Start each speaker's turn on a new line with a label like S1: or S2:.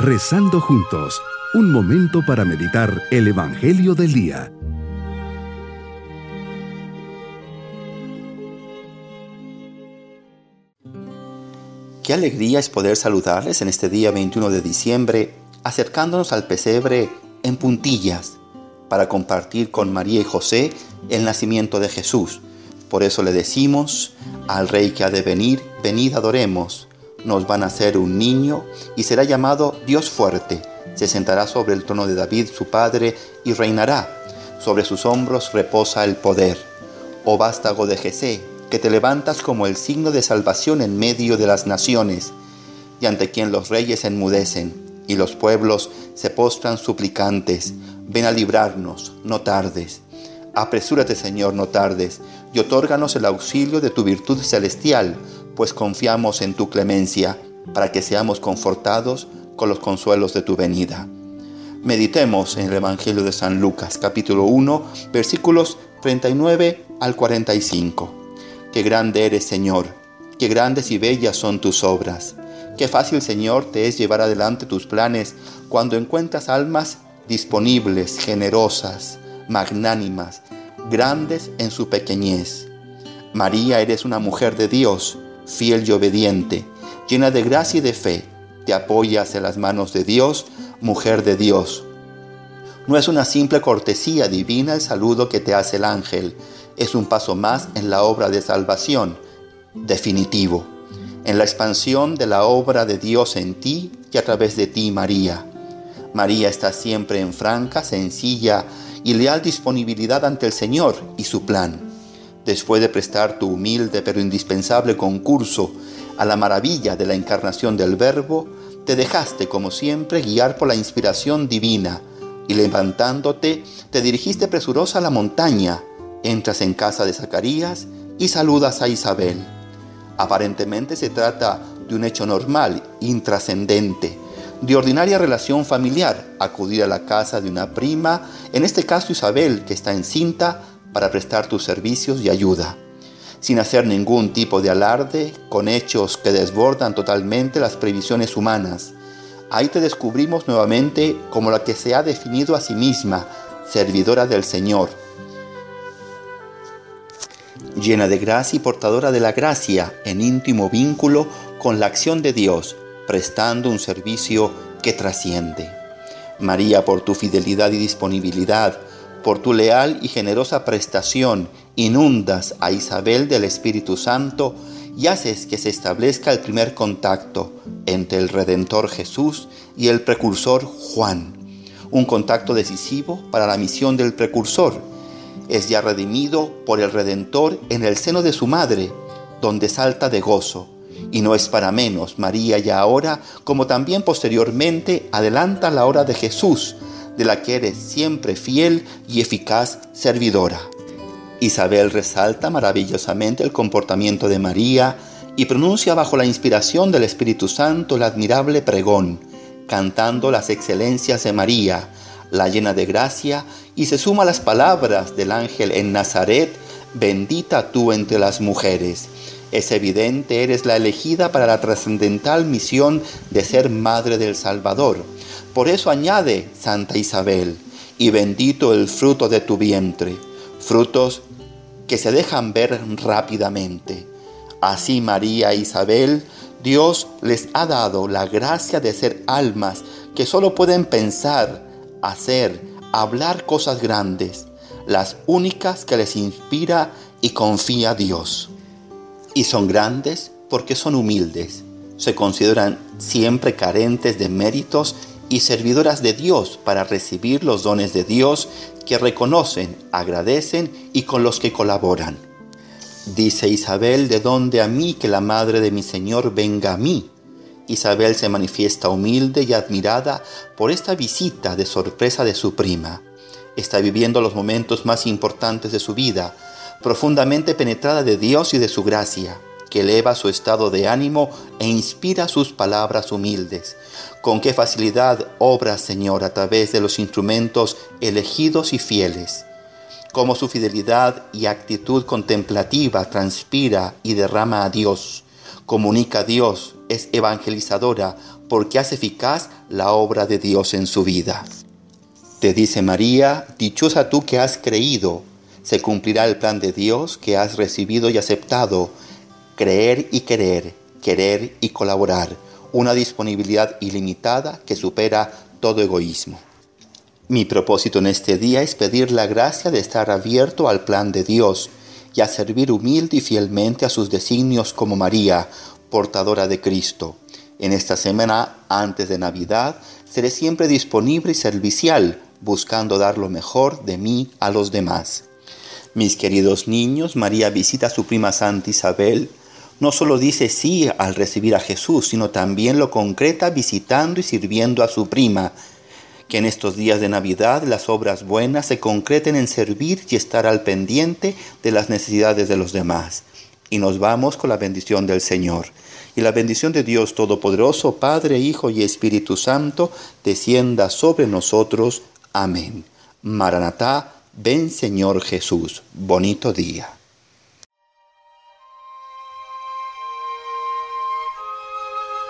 S1: Rezando juntos, un momento para meditar el Evangelio del Día.
S2: Qué alegría es poder saludarles en este día 21 de diciembre, acercándonos al pesebre en puntillas para compartir con María y José el nacimiento de Jesús. Por eso le decimos al Rey que ha de venir, venid adoremos nos va a nacer un niño y será llamado Dios fuerte. Se sentará sobre el trono de David, su padre, y reinará. Sobre sus hombros reposa el poder. Oh vástago de Jesé, que te levantas como el signo de salvación en medio de las naciones, y ante quien los reyes enmudecen, y los pueblos se postran suplicantes. Ven a librarnos, no tardes. Apresúrate, Señor, no tardes, y otórganos el auxilio de tu virtud celestial pues confiamos en tu clemencia, para que seamos confortados con los consuelos de tu venida. Meditemos en el Evangelio de San Lucas, capítulo 1, versículos 39 al 45. Qué grande eres, Señor, qué grandes y bellas son tus obras. Qué fácil, Señor, te es llevar adelante tus planes cuando encuentras almas disponibles, generosas, magnánimas, grandes en su pequeñez. María, eres una mujer de Dios, fiel y obediente, llena de gracia y de fe, te apoyas en las manos de Dios, mujer de Dios. No es una simple cortesía divina el saludo que te hace el ángel, es un paso más en la obra de salvación, definitivo, en la expansión de la obra de Dios en ti y a través de ti, María. María está siempre en franca, sencilla y leal disponibilidad ante el Señor y su plan después de prestar tu humilde pero indispensable concurso a la maravilla de la encarnación del Verbo, te dejaste como siempre guiar por la inspiración divina y levantándote te dirigiste presurosa a la montaña, entras en casa de Zacarías y saludas a Isabel. Aparentemente se trata de un hecho normal, intrascendente, de ordinaria relación familiar, acudir a la casa de una prima, en este caso Isabel, que está encinta, para prestar tus servicios y ayuda, sin hacer ningún tipo de alarde, con hechos que desbordan totalmente las previsiones humanas. Ahí te descubrimos nuevamente como la que se ha definido a sí misma, servidora del Señor, llena de gracia y portadora de la gracia, en íntimo vínculo con la acción de Dios, prestando un servicio que trasciende. María, por tu fidelidad y disponibilidad, por tu leal y generosa prestación, inundas a Isabel del Espíritu Santo y haces que se establezca el primer contacto entre el Redentor Jesús y el precursor Juan. Un contacto decisivo para la misión del precursor. Es ya redimido por el Redentor en el seno de su madre, donde salta de gozo. Y no es para menos, María ya ahora, como también posteriormente, adelanta la hora de Jesús, de la que eres siempre fiel y eficaz servidora. Isabel resalta maravillosamente el comportamiento de María y pronuncia bajo la inspiración del Espíritu Santo el admirable pregón, cantando las excelencias de María, la llena de gracia, y se suma a las palabras del ángel en Nazaret, bendita tú entre las mujeres. Es evidente, eres la elegida para la trascendental misión de ser madre del Salvador por eso añade Santa Isabel, y bendito el fruto de tu vientre, frutos que se dejan ver rápidamente. Así María e Isabel, Dios les ha dado la gracia de ser almas que solo pueden pensar, hacer, hablar cosas grandes, las únicas que les inspira y confía Dios. Y son grandes porque son humildes, se consideran siempre carentes de méritos y servidoras de Dios para recibir los dones de Dios que reconocen, agradecen y con los que colaboran. Dice Isabel, de donde a mí que la madre de mi Señor venga a mí. Isabel se manifiesta humilde y admirada por esta visita de sorpresa de su prima. Está viviendo los momentos más importantes de su vida, profundamente penetrada de Dios y de su gracia que eleva su estado de ánimo e inspira sus palabras humildes. Con qué facilidad obra, Señor, a través de los instrumentos elegidos y fieles. Cómo su fidelidad y actitud contemplativa transpira y derrama a Dios. Comunica a Dios, es evangelizadora, porque hace eficaz la obra de Dios en su vida. Te dice María, dichosa tú que has creído, se cumplirá el plan de Dios que has recibido y aceptado. Creer y querer, querer y colaborar, una disponibilidad ilimitada que supera todo egoísmo. Mi propósito en este día es pedir la gracia de estar abierto al plan de Dios y a servir humilde y fielmente a sus designios como María, portadora de Cristo. En esta semana, antes de Navidad, seré siempre disponible y servicial, buscando dar lo mejor de mí a los demás. Mis queridos niños, María visita a su prima Santa Isabel. No solo dice sí al recibir a Jesús, sino también lo concreta visitando y sirviendo a su prima. Que en estos días de Navidad las obras buenas se concreten en servir y estar al pendiente de las necesidades de los demás. Y nos vamos con la bendición del Señor. Y la bendición de Dios Todopoderoso, Padre, Hijo y Espíritu Santo, descienda sobre nosotros. Amén. Maranatá, ven Señor Jesús. Bonito día.